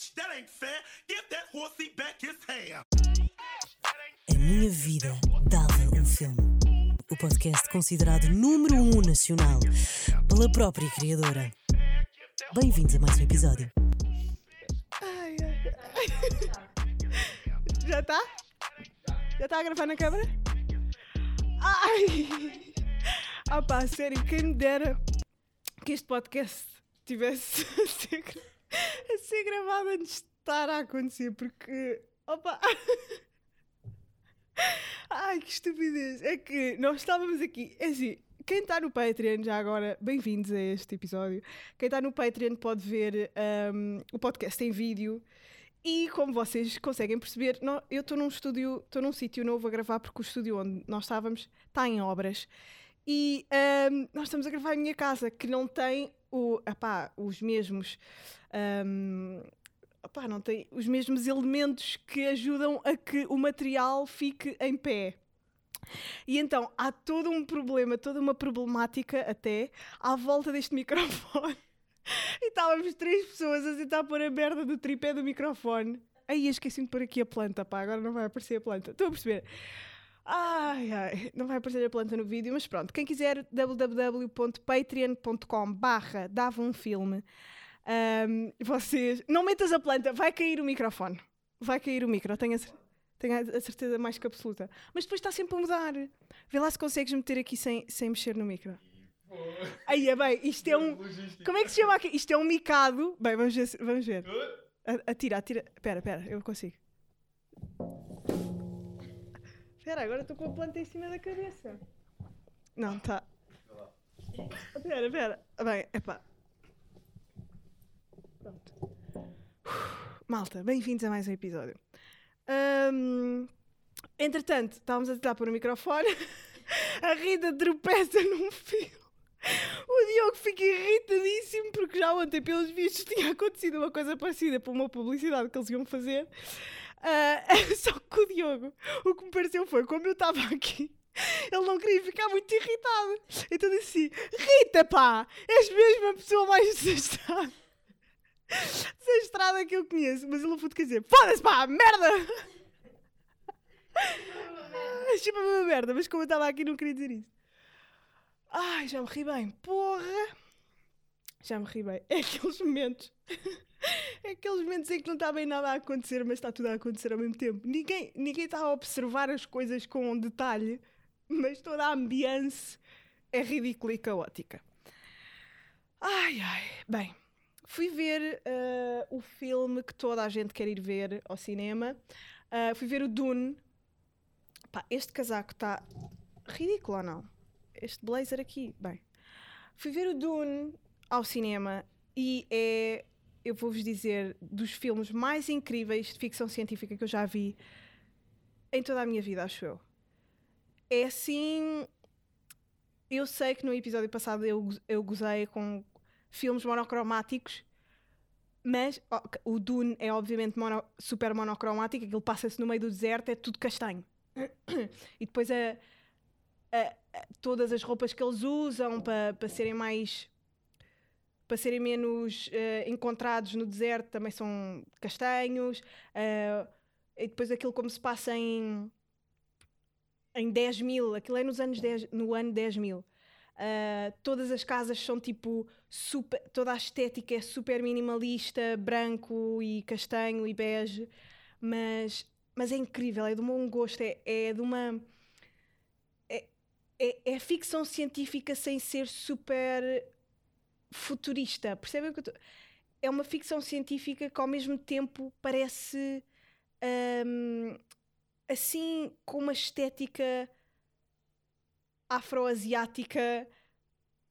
bitch, that ain't fair. Give that horsey back his hair. A minha vida dava um filme. O podcast considerado número um nacional pela própria criadora. Bem-vindos a mais um episódio. Ai, ai, ai. Já está? Já está a gravar na câmera? Ai! Ah pá, sério, quem me dera que este podcast tivesse a ser, gra- a ser gravado antes de estar a acontecer, porque. Opa! Ai, que estupidez! É que nós estávamos aqui. É assim, quem está no Patreon, já agora, bem-vindos a este episódio. Quem está no Patreon pode ver ahm, o podcast em vídeo. E como vocês conseguem perceber, eu estou num estúdio, estou num sítio novo a gravar, porque o estúdio onde nós estávamos está em obras. E ahm, nós estamos a gravar em minha casa, que não tem o, epá, os mesmos. epá, não tem os mesmos elementos que ajudam a que o material fique em pé. E então há todo um problema, toda uma problemática até à volta deste microfone. E estávamos três pessoas a tentar pôr a merda do tripé do microfone. Aí esqueci-me de pôr aqui a planta, pá, agora não vai aparecer a planta. Estão a perceber? Ai, ai, não vai aparecer a planta no vídeo, mas pronto. Quem quiser, www.patreon.com barra dava um filme. Ahm, vocês, não metas a planta, vai cair o microfone. Vai cair o micro, tenho a, tenho a- certeza mais que absoluta. Mas depois está sempre a mudar. Vê lá se consegues meter aqui sem, sem mexer no micro. Aí é bem, isto é um. Como é que se chama aqui? Isto é um micado. Bem, vamos ver. Vamos ver. Atira, atira. Espera, espera, eu consigo. Espera, agora estou com a planta em cima da cabeça. Não, tá. Espera, espera. Bem, epá. Pronto. Malta, bem-vindos a mais um episódio. Entretanto, estávamos a tentar pôr o microfone. A Rita tropeça num fio. O Diogo fica irritadíssimo porque já ontem, pelos vistos, tinha acontecido uma coisa parecida para uma publicidade que eles iam fazer. Ah, só que o Diogo, o que me pareceu foi, como eu estava aqui, ele não queria ficar muito irritado. Então disse assim: Rita, pá, és mesmo a pessoa mais desastrada. Desastrada que eu conheço. Mas ele não pude dizer: Foda-se, pá, merda! Chupa-me uma merda, mas como eu estava aqui, não queria dizer isso. Ai, já me ri bem. Porra! Já me ri bem. É aqueles momentos. É aqueles momentos em que não está bem nada a acontecer, mas está tudo a acontecer ao mesmo tempo. Ninguém, ninguém está a observar as coisas com detalhe, mas toda a ambiance é ridícula e caótica. Ai, ai. Bem, fui ver eh, o filme que toda a gente quer ir ver ao cinema. Ah, fui ver o Dune. Pá, este casaco está ridículo ou não? Este blazer aqui, bem. Fui ver o Dune ao cinema e é, eu vou-vos dizer, dos filmes mais incríveis de ficção científica que eu já vi em toda a minha vida, acho eu. É assim. Eu sei que no episódio passado eu, eu gozei com filmes monocromáticos, mas o Dune é obviamente mono- super monocromático, aquilo passa-se no meio do deserto, é tudo castanho. e depois a, a- a- todas as roupas que eles usam para serem mais para serem menos eh, encontrados no deserto também são castanhos eh, e depois aquilo como se passa em em 10 mil, aquilo é nos anos 10, no ano 10 mil. Uh, todas as casas são tipo super, toda a estética é super minimalista, branco e castanho e bege, mas, mas é incrível, é de um bom gosto, é, é de uma é, é, é ficção científica sem ser super futurista, percebem o que eu tô... É uma ficção científica que ao mesmo tempo parece hum, assim com uma estética afroasiática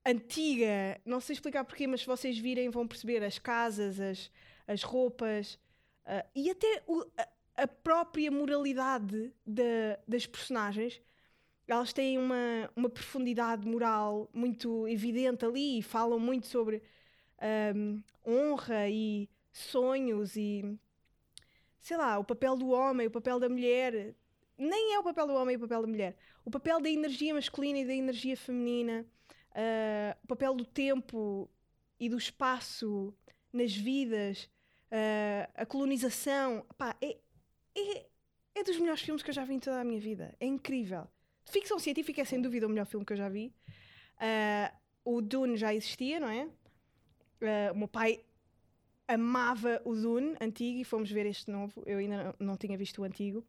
antiga. Não sei explicar porquê, mas se vocês virem vão perceber as casas, as, as roupas ah, e até o- a, a própria moralidade da- das personagens. Elas têm uma, uma profundidade moral muito evidente ali e falam muito sobre ahm, honra e sonhos e sei lá, o papel do homem, o papel da mulher. Nem é o papel do homem e o papel da mulher. O papel da energia masculina e da energia feminina. ah, o papel do tempo e do espaço nas vidas. ah, a colonização. Pá, é, é, é dos melhores filmes que eu já vi em toda a minha vida. É incrível. Ficção científica é sem dúvida o melhor filme que eu já vi. Ah, o Dune já existia, não é? Ah, o meu pai amava o Dune antigo e fomos ver este novo. Eu ainda não, não tinha visto o antigo.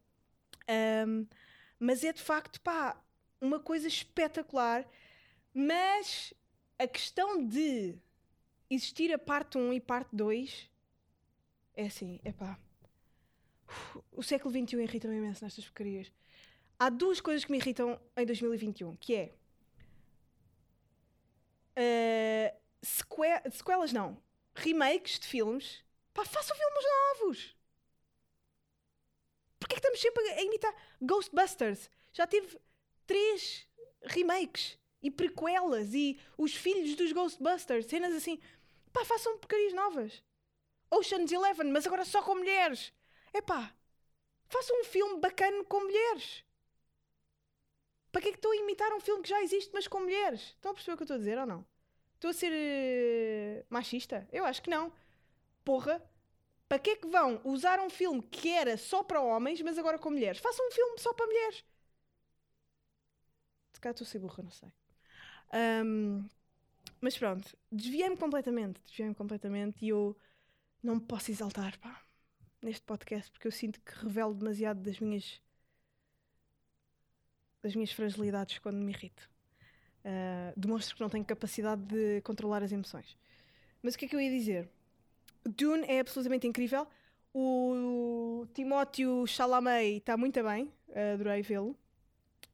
Ahm, mas é de facto, pá, uma coisa espetacular. Mas a questão de existir a parte 1 e parte 2 é assim, é pá. O século XXI irrita-me imenso nestas porcarias. Há duas coisas que me irritam em 2021, que é eh, seque- sequelas não, remakes de filmes. Pá, façam filmes novos. Porquê é que estamos sempre a imitar Ghostbusters? Já teve três remakes e prequelas e os filhos dos Ghostbusters, cenas assim. Pá, façam porcarias novas. Ocean's Eleven, mas agora só com mulheres. É pá, façam um filme bacana com mulheres. Para que é que estão a imitar um filme que já existe, mas com mulheres? Estão a perceber o que eu estou a dizer ou não? Estou a ser eh, machista? Eu acho que não. Porra, para que é que vão usar um filme que era só para homens, mas agora com mulheres? Façam um filme só para mulheres. Se calhar estou a ser burra, não sei. Ahm, mas pronto, desviei-me completamente. Desviei-me completamente e eu não me posso exaltar, pá, neste podcast, porque eu sinto que revelo demasiado das minhas das minhas fragilidades quando me irrito. Ah, demonstro que não tenho capacidade de controlar as emoções. Mas o que é que eu ia dizer? Dune é absolutamente incrível. O Timóteo Chalamet está muito bem, adorei vê-lo.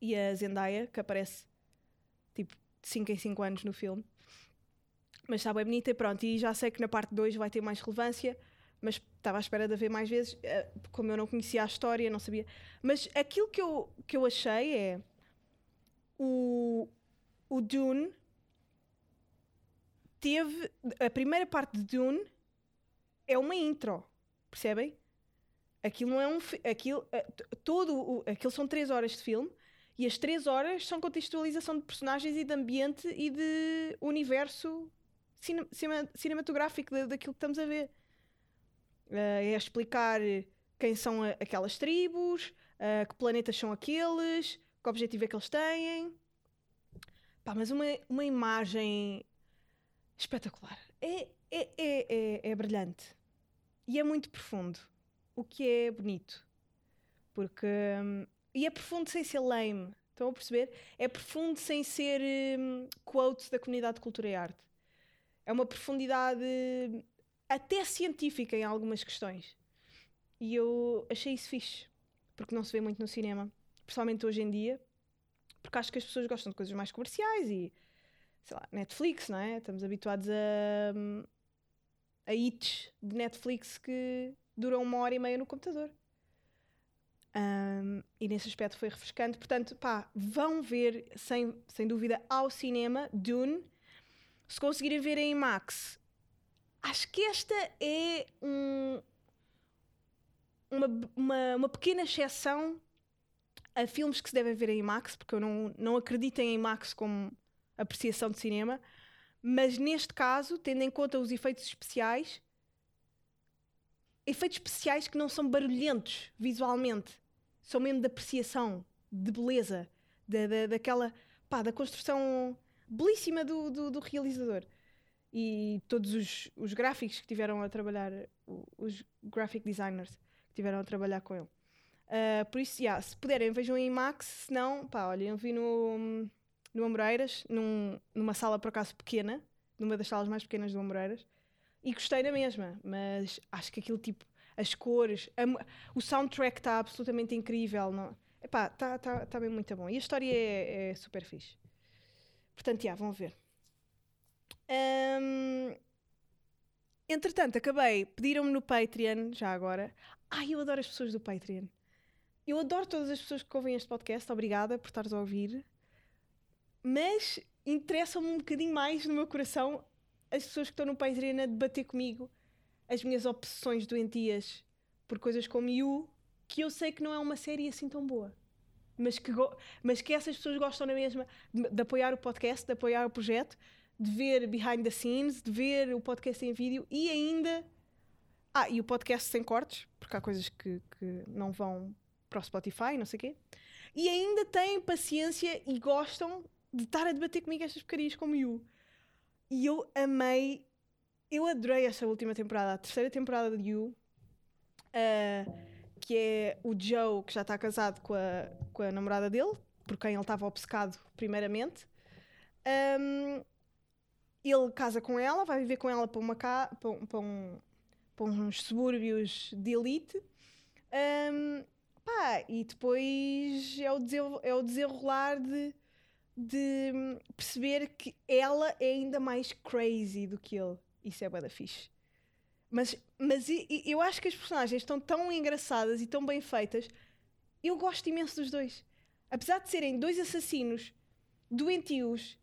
E a Zendaya, que aparece tipo de 5 em 5 anos no filme. Mas está bem bonita e pronto. E já sei que na parte 2 vai ter mais relevância, mas estava à espera de haver mais vezes. eh, Como eu não conhecia a história, não sabia. Mas aquilo que eu, que eu achei é. O, o Dune teve. A primeira parte de Dune é uma intro, percebem? Aquilo não é um. Aquilo, eh, todo o, aquilo são 3 horas de filme e as 3 horas são contextualização de personagens e de ambiente e de universo cine- cinematográfico da- daquilo que estamos a ver. Eh, é explicar quem são aquelas tribos, eh, que planetas são aqueles, que objetivo é que eles têm. Pá, mas uma, uma imagem espetacular. É, é, é, é, é brilhante. E é muito profundo. O que é bonito. Porque. hum, e é profundo sem ser lame. Estão a perceber? É profundo sem ser hum, quotes da comunidade de cultura e arte. É uma profundidade hum, até científica em algumas questões. E eu achei isso fixe. Porque não se vê muito no cinema. Principalmente hoje em dia. Porque acho que as pessoas gostam de coisas mais comerciais e sei lá, Netflix, não é? Estamos habituados a, a hits de Netflix que duram uma hora e meia no computador. Hum, e nesse aspecto foi refrescante. Portanto, pá, vão ver, sem, sem dúvida, ao cinema Dune. Se conseguirem ver em IMAX, acho que esta é um- uma, uma, uma pequena exceção a filmes que se devem ver em IMAX, porque eu não, não acredito em IMAX como apreciação de cinema, mas neste caso, tendo em conta os efeitos especiais, efeitos especiais que não são barulhentos visualmente, são mesmo de apreciação, de beleza, da, da, daquela pá, da construção belíssima do, do, do realizador. E todos os, os gráficos que tiveram a trabalhar, os graphic designers que tiveram a trabalhar com ele. Ah, por isso, yeah, se puderem, vejam em IMAX, se não, pá, olhem, eu vi no, no Amoreiras, num, numa sala por acaso pequena, numa das salas mais pequenas do Amoreiras, e gostei da mesma, mas acho que aquilo tipo, as cores, a o soundtrack está absolutamente incrível, não? Epá, está tá, tá bem muito bom. E a história é, é super fixe. Portanto, já, vão ver. Ahm, entretanto, acabei, pediram-me no Patreon, já agora. Ai, eu adoro as pessoas do Patreon. Eu adoro todas as pessoas que ouvem este podcast, obrigada por estares a ouvir. Mas interessam-me um bocadinho mais no meu coração as pessoas que estão no Patreon a debater comigo as minhas obsessões doentias por coisas como You, que eu sei que não é uma série assim tão boa. Mas que, mas que essas pessoas gostam na mesma de, de apoiar o podcast, de apoiar o projeto, de ver behind the scenes, de ver o podcast em vídeo e ainda Ah, e o podcast sem cortes, porque há coisas que, que não vão para o Spotify, não sei o quê. E ainda têm paciência e gostam de estar a debater comigo estas porcarias como You. E eu amei, eu adorei esta última temporada, a terceira temporada de You, ah, que é o Joe, que já está casado com a, com a namorada dele, por quem ele estava obcecado primeiramente. Um, ele casa com ela, vai viver com ela para, uma ca... para, um- para um- para uns subúrbios de elite. Um, pá, e depois é o, desenvol- é o desenrolar de, de perceber que ela é ainda mais crazy do que ele. Isso é bué da fixe. Mas, mas eu acho que as personagens estão tão engraçadas e tão bem feitas. Eu gosto imenso dos dois. Apesar de serem dois assassinos doentios,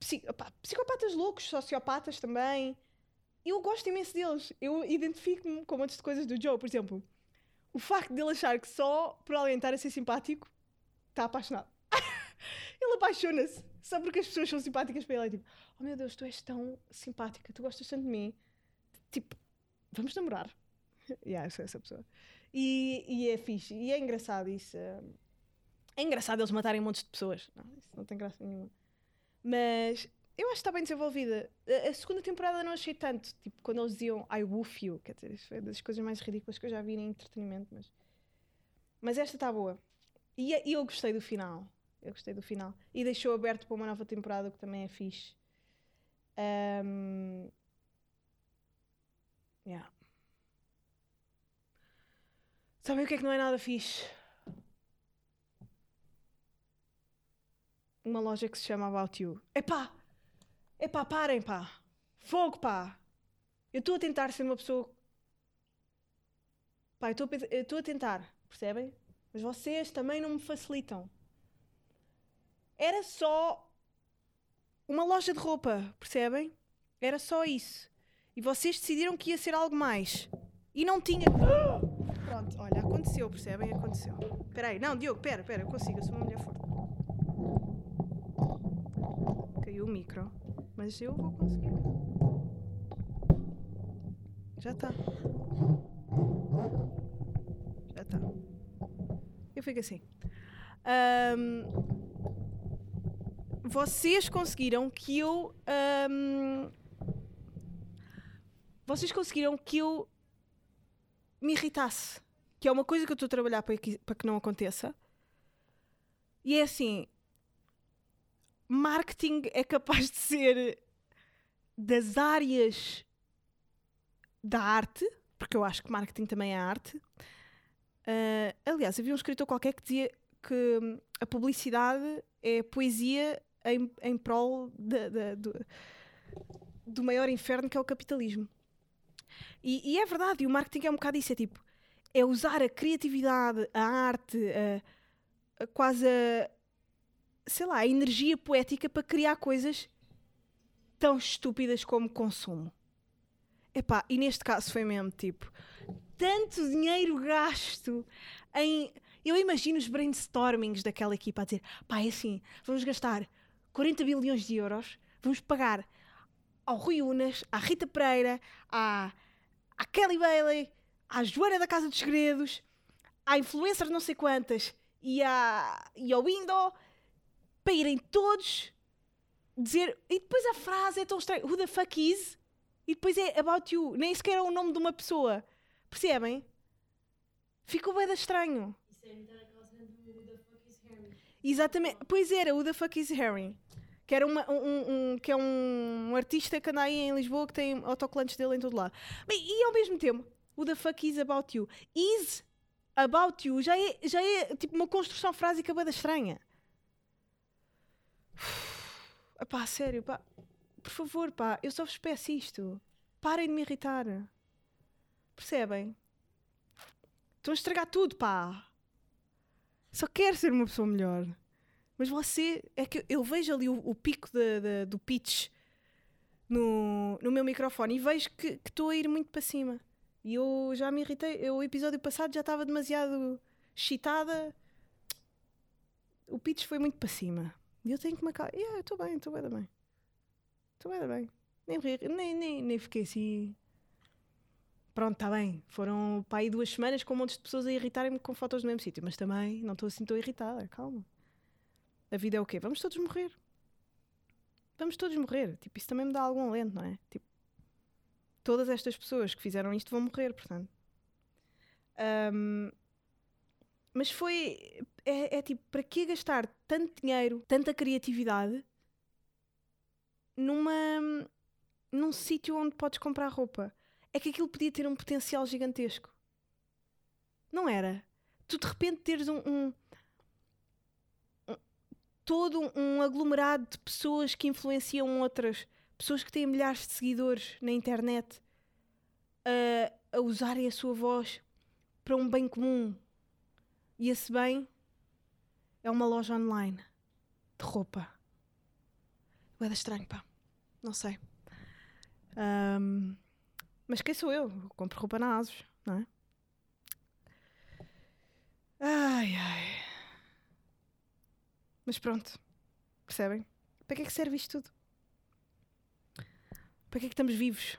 psicopatas loucos, sociopatas também. Eu gosto imenso deles. Eu identifico-me com muitas coisas do Joe. Por exemplo, o facto de ele achar que só por alguém estar a ser simpático está apaixonado. ele apaixona-se só porque as pessoas são simpáticas para ele. É tipo, oh meu Deus, tu és tão simpática, tu gostas tanto de mim. Tipo, vamos namorar. yeah, eu essa pessoa. E, e é fixe. E é engraçado isso. eh, É engraçado eles matarem montes de pessoas. Não, isso não tem graça nenhuma. Mas eu acho que está bem desenvolvida. A, segunda temporada não achei tanto. Tipo, quando eles diziam I woof you. Quer dizer, isso foi das coisas mais ridículas que eu já vi em entretenimento. Mas, mas esta está boa. E, e eu gostei do final. Eu gostei do final. E deixou aberto para uma nova temporada, o que também é fixe. Ahm, yeah. Sabem o que é que não é nada fixe? Uma loja que se chama About You. Epá! Epá, parem, pá! Fogo, pá! Eu estou a tentar ser uma pessoa. Pá, eu estou a tentar, percebem? Mas vocês também não me facilitam. Era só uma loja de roupa, percebem? Era só isso. E vocês decidiram que ia ser algo mais. E não tinha. Pronto, olha, aconteceu, percebem? Aconteceu. Espera aí, não, Diogo, espera, espera, eu consigo, eu sou uma mulher forte. Caiu o micro, mas eu vou conseguir. Já está. Já está. Eu fico assim. Ahm, vocês conseguiram que eu. ahm, vocês conseguiram que eu me irritasse. Que é uma coisa que eu estou a trabalhar para que, para que não aconteça. E é assim: marketing é capaz de ser das áreas da arte, porque eu acho que marketing também é arte. Ah, aliás, havia um escritor qualquer que dizia que hum, a publicidade é poesia em, em prol da- da- do, do maior inferno que é o capitalismo. E, e é verdade, e o marketing é um bocado isso: é tipo, é usar a criatividade, a arte, a, a quase a, sei lá, a energia poética para criar coisas tão estúpidas como consumo. Epá, e neste caso foi mesmo tipo tanto dinheiro gasto em. Eu imagino os brainstormings daquela equipa a dizer: pá, é assim, vamos gastar 40 bilhões de euros, vamos pagar ao Rui Unas, à Rita Pereira, à, à Kelly Bailey, à Joana da Casa dos Segredos, à influencer não sei quantas e, à, e ao Window para irem todos dizer. E depois a frase é tão estranha: Who the fuck is? E depois é about you. Nem sequer é o nome de uma pessoa. Percebem? Ficou bem estranho. Isso é imitar aquela cena do Who the fuck is Harry? Exatamente. Pois era, Who the fuck is Harry? Que, era uma- um, um- que é um, artista que anda aí em Lisboa que tem autocolantes dele em todo lado. Bem, e ao mesmo tempo, Who the fuck is about you? Is about you já é, já é tipo uma construção frásica bem estranha. Pá, sério, pá. Por favor, pá, eu só vos peço isto. Parem de me irritar. Percebem? Estão a estragar tudo, pá. Só quero ser uma pessoa melhor. Mas você, é que eu vejo ali o, o pico da- da- do pitch no, no meu microfone e vejo que estou a ir muito para cima. E eu já me irritei. Eu, o episódio passado já estava demasiado excitada. O pitch foi muito para cima. E eu tenho que me acalmar. Yeah, estou bem, estou bem, bem. Estou bem, bem. Nem, ri- nem, nem, nem fiquei assim. Pronto, está bem. Foram para aí duas semanas com um monte de pessoas a irritarem-me com fotos no mesmo sítio. Mas também não estou assim tão irritada. Calma. A vida é o quê? Vamos todos morrer. Vamos todos morrer. Tipo, isso também me dá algum alento, não é? Tipo, todas estas pessoas que fizeram isto vão morrer, portanto. Ahm, mas foi. É, é tipo, para que gastar tanto dinheiro, tanta criatividade numa. num sítio onde podes comprar roupa? É que aquilo podia ter um potencial gigantesco. Não era? Tu de repente teres um. um- um- todo um aglomerado de pessoas que influenciam outras, pessoas que têm milhares de seguidores na internet a, a usarem a sua voz para um bem comum. E esse bem é uma loja online de roupa. É estranho, pá. Não sei. Ahm, mas quem sou eu? Eu compro roupa na Asos, não é? Ai, ai. Mas pronto. Percebem? Para que é que serve isto tudo? Para que é que estamos vivos?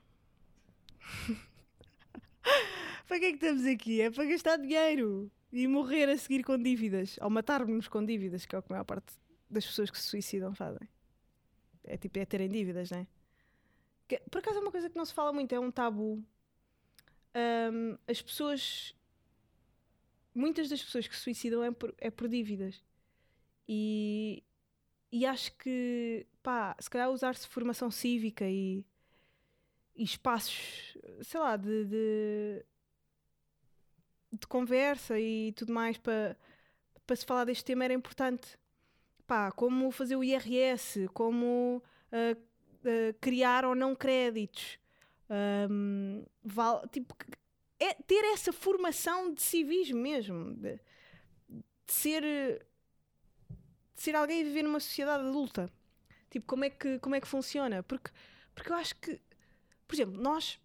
para que é que estamos aqui? É para gastar dinheiro e morrer a seguir com dívidas. Ou matar-nos com dívidas, que é o que a maior parte das pessoas que se suicidam fazem. É tipo, é terem dívidas, não é? Que, por acaso é uma coisa que não se fala muito, é um tabu. Ahm, as pessoas. Muitas das pessoas que se suicidam é por, é por dívidas. E, e acho que, pá, se calhar usar-se formação cívica e, e espaços, sei lá, de, de, de conversa e tudo mais para para se falar deste tema era importante. Pá, como fazer o IRS, como ah, ah, criar ou não créditos. Ahm, val- tipo, é ter essa formação de civismo mesmo, de, de ser de ser alguém a viver numa sociedade adulta. Tipo, como é que, como é que funciona? Porque, porque eu acho que, por exemplo, nós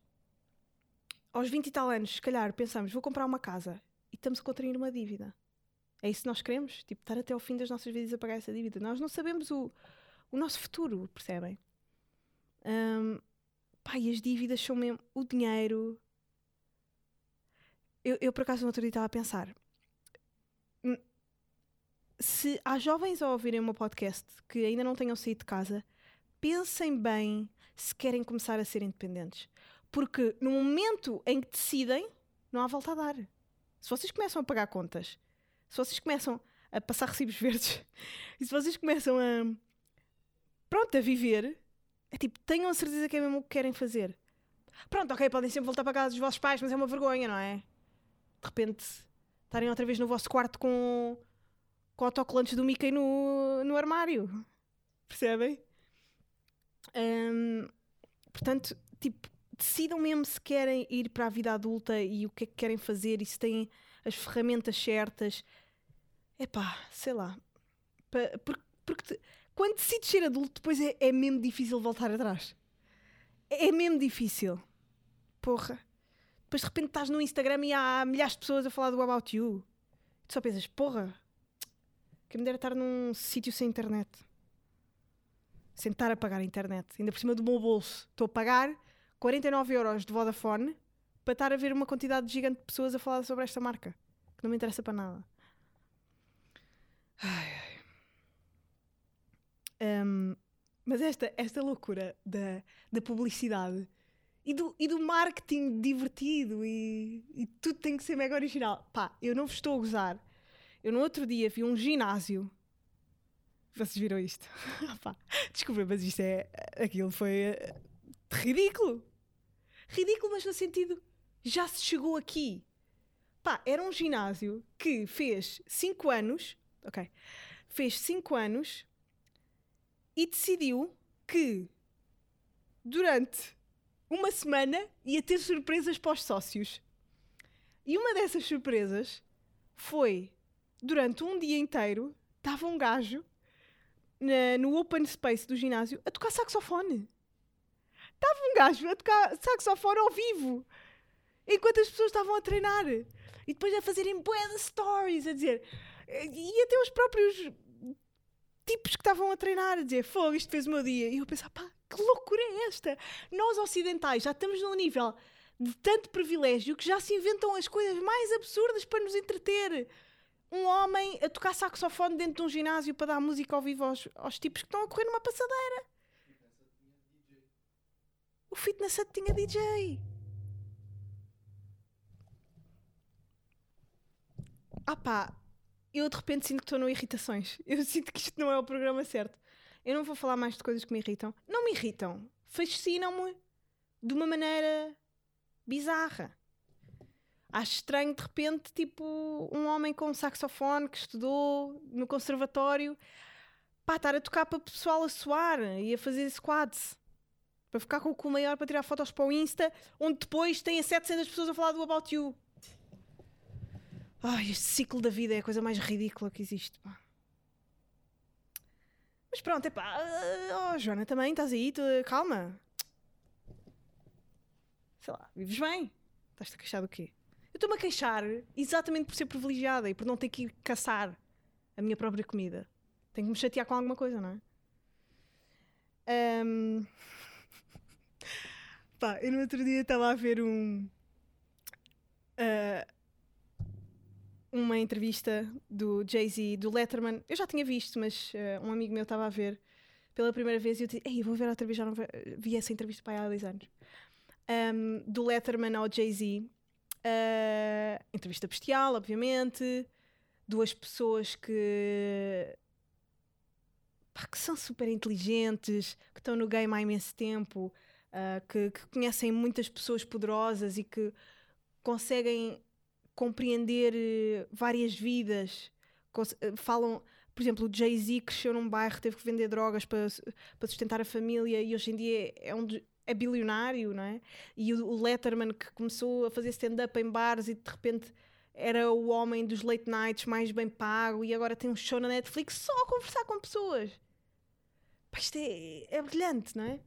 aos 20 e tal anos, se calhar, pensamos, vou comprar uma casa e estamos a contrair uma dívida. É isso que nós queremos? Tipo, estar até ao fim das nossas vidas a pagar essa dívida. Nós não sabemos o, o nosso futuro, percebem? Pá, e as dívidas são mesmo o dinheiro. Eu, eu por acaso, no outro dia estava a pensar. hum, Se há jovens a ouvirem o meu podcast que ainda não tenham saído de casa, pensem bem se querem começar a ser independentes. Porque no momento em que decidem, não há volta a dar. Se vocês começam a pagar contas, se vocês começam a passar recibos verdes, e se vocês começam a. Pronto, a viver, é tipo, tenham a certeza que é mesmo o que querem fazer. Pronto, ok, podem sempre voltar para casa dos vossos pais, mas é uma vergonha, não é? De repente, estarem outra vez no vosso quarto com, com autocolantes do Mickey no, no armário. Percebem? Hum, portanto, tipo, decidam mesmo se querem ir para a vida adulta e o que é que querem fazer e se têm as ferramentas certas. Epá, sei lá. Porque porque te- quando decides ser adulto, depois é, é mesmo difícil voltar atrás. É mesmo difícil. Porra. Depois de repente estás no Instagram e há milhares de pessoas a falar do About You. Tu só pensas, porra, que me dera estar num sítio sem internet. Sem estar a pagar a internet. Ainda por cima do meu bolso. Estou a pagar 49 euros de Vodafone para estar a ver uma quantidade gigante de pessoas a falar sobre esta marca. Que não me interessa para nada. Ai, ai. Hum, mas esta, esta loucura da, da publicidade e do, e do marketing divertido e, e tudo tem que ser mega original. Pá, eu não vos estou a gozar. Eu no outro dia vi um ginásio. Vocês viram isto? Pá, desculpa, mas isto é. Aquilo foi ridículo. Ridículo, mas no sentido. Já se chegou aqui. Pá, era um ginásio que fez 5 anos. Ok. Fez 5 anos e decidiu que durante uma semana ia ter surpresas para os sócios. E uma dessas surpresas foi durante um dia inteiro estava um gajo na- no open space do ginásio a tocar saxofone. Estava um gajo a tocar saxofone ao vivo enquanto as pessoas estavam a treinar e depois a fazerem de stories a dizer e até os próprios tipos que estavam a treinar a dizer fogo, isto fez o meu dia. E eu pensava, pá, que loucura é esta? Nós ocidentais já estamos num nível de tanto privilégio que já se inventam as coisas mais absurdas para nos entreter. Um homem a tocar saxofone dentro de um ginásio para dar música ao vivo aos, aos tipos que estão a correr numa passadeira. O fitness hut tinha DJ. Ah pá, eu de repente sinto que estou no Irritações. Eu sinto que isto não é o programa certo. Eu não vou falar mais de coisas que me irritam. Não me irritam. Fascinam-me de uma maneira bizarra. Acho estranho de repente, tipo, um homem com um saxofone que estudou no conservatório, pá, estar a tocar para o pessoal a suar e a fazer squats. Para ficar com o cu maior para tirar fotos para o Insta, onde depois tem 700 pessoas a falar do About You. Ai, este ciclo da vida é a coisa mais ridícula que existe. Mas pronto, é pá. Oh, Joana, também estás aí, tu, calma. Sei lá, vives bem. Estás-te a queixar do quê? Eu estou-me a queixar exatamente por ser privilegiada e por não ter que ir caçar a minha própria comida. Tenho que me chatear com alguma coisa, não é? Um... Pá, eu no outro dia estava a ver um. Uh, uma entrevista do Jay-Z, do Letterman. Eu já tinha visto, mas uh, um amigo meu estava a ver pela primeira vez e eu disse: Ei, vou ver outra vez, já não vi essa entrevista para há dois anos. Um, do Letterman ao Jay-Z. Uh, entrevista bestial, obviamente. Duas pessoas que. Pá, que são super inteligentes, que estão no game há imenso tempo, uh, que, que conhecem muitas pessoas poderosas e que conseguem compreender uh, várias vidas. Uh, falam, por exemplo, o Jay-Z cresceu num bairro, teve que vender drogas para, para sustentar a família e hoje em dia é, um, é bilionário, não é? E o Letterman que começou a fazer stand-up em bares e de repente era o homem dos late nights mais bem pago e agora tem um show na Netflix só a conversar com pessoas. Pá, isto é, é brilhante, não é?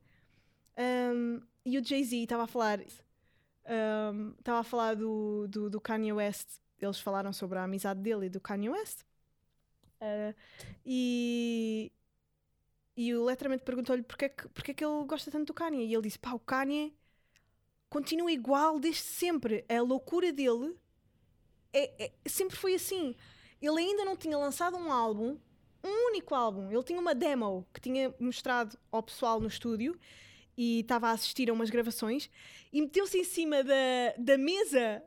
Um, e o Jay-Z estava a falar estava um, a falar do, do, do, Kanye West. Eles falaram sobre a amizade dele e do Kanye West. Uh, e, e o Letterman perguntou-lhe porque, é que, porque é que ele gosta tanto do Kanye. E ele disse: pá, o Kanye continua igual desde sempre. A loucura dele é, é, sempre foi assim. Ele ainda não tinha lançado um álbum, um único álbum. Ele tinha uma demo que tinha mostrado ao pessoal no estúdio e estava a assistir a umas gravações e meteu-se em cima da, da mesa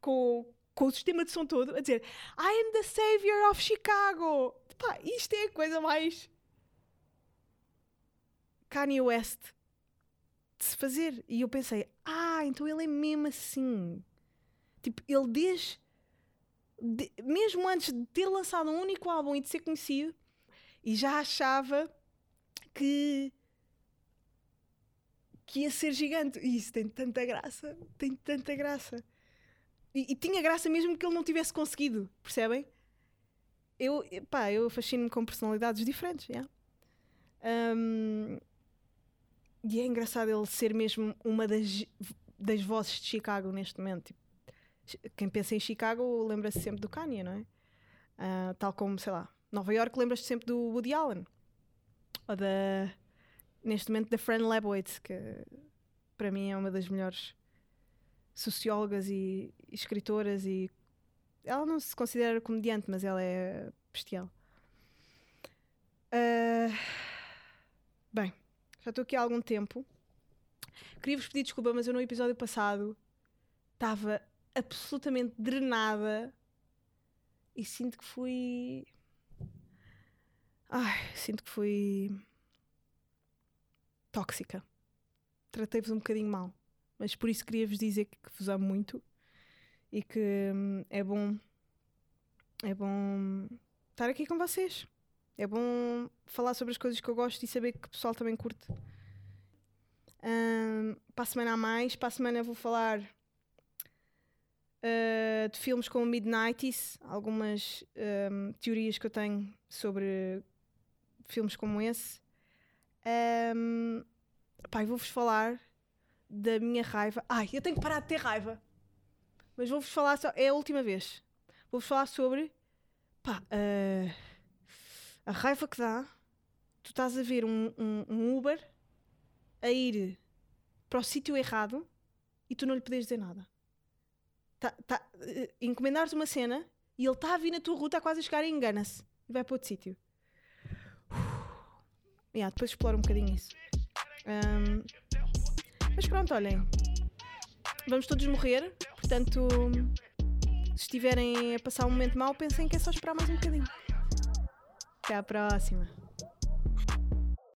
com, com o sistema de som todo a dizer I am the savior of Chicago. Pá, isto é a coisa mais Kanye West de se fazer. E eu pensei, ah, então ele é mesmo assim. Tipo, ele desde. De, mesmo antes de ter lançado um único álbum e de ser conhecido, e já achava que que ia ser gigante. E isso tem tanta graça, tem tanta graça. E, e tinha graça mesmo que ele não tivesse conseguido, percebem? Eu, pá, eu fascino-me com personalidades diferentes, yeah. Um, e é engraçado ele ser mesmo uma das, das vozes de Chicago neste momento. Tipo, quem pensa em Chicago lembra-se sempre do Kanye, não é? Uh, tal como, sei lá, Nova York lembra-se sempre do Woody Allen. Ou da neste momento da Fran Lebowitz, que para mim é uma das melhores sociólogas e, e escritoras e ela não se considera comediante, mas ela é bestial. Uh, bem, já estou aqui há algum tempo. Queria-vos pedir desculpa, mas eu no episódio passado estava absolutamente drenada e sinto que fui. Ai, sinto que fui tóxica. Tratei-vos um bocadinho mal. Mas por isso queria-vos dizer que, vos amo muito e que hum, é bom. É bom estar aqui com vocês. É bom falar sobre as coisas que eu gosto e saber que o pessoal também curte. Um, para a semana a mais, para a semana vou falar uh, de filmes como Midnighties, algumas um, teorias que eu tenho sobre filmes como esse. Um, pai, vou-vos falar da minha raiva. Ai, eu tenho que parar de ter raiva. Mas vou-vos falar só. É a última vez. Vou-vos falar sobre. Pá, uh, a raiva que dá. Tu estás a ver um, um, um Uber a ir para o sítio errado e tu não lhe podes dizer nada. Tá, tá, eh, encomendares uma cena e ele está a vir na tua rua, está quase a chegar e engana-se e vai para outro sítio. Yeah, depois explora um bocadinho isso. Ahm, mas pronto, olhem. Vamos todos morrer, portanto, se estiverem a passar um momento mau, pensem que é só esperar mais um bocadinho. Até à próxima.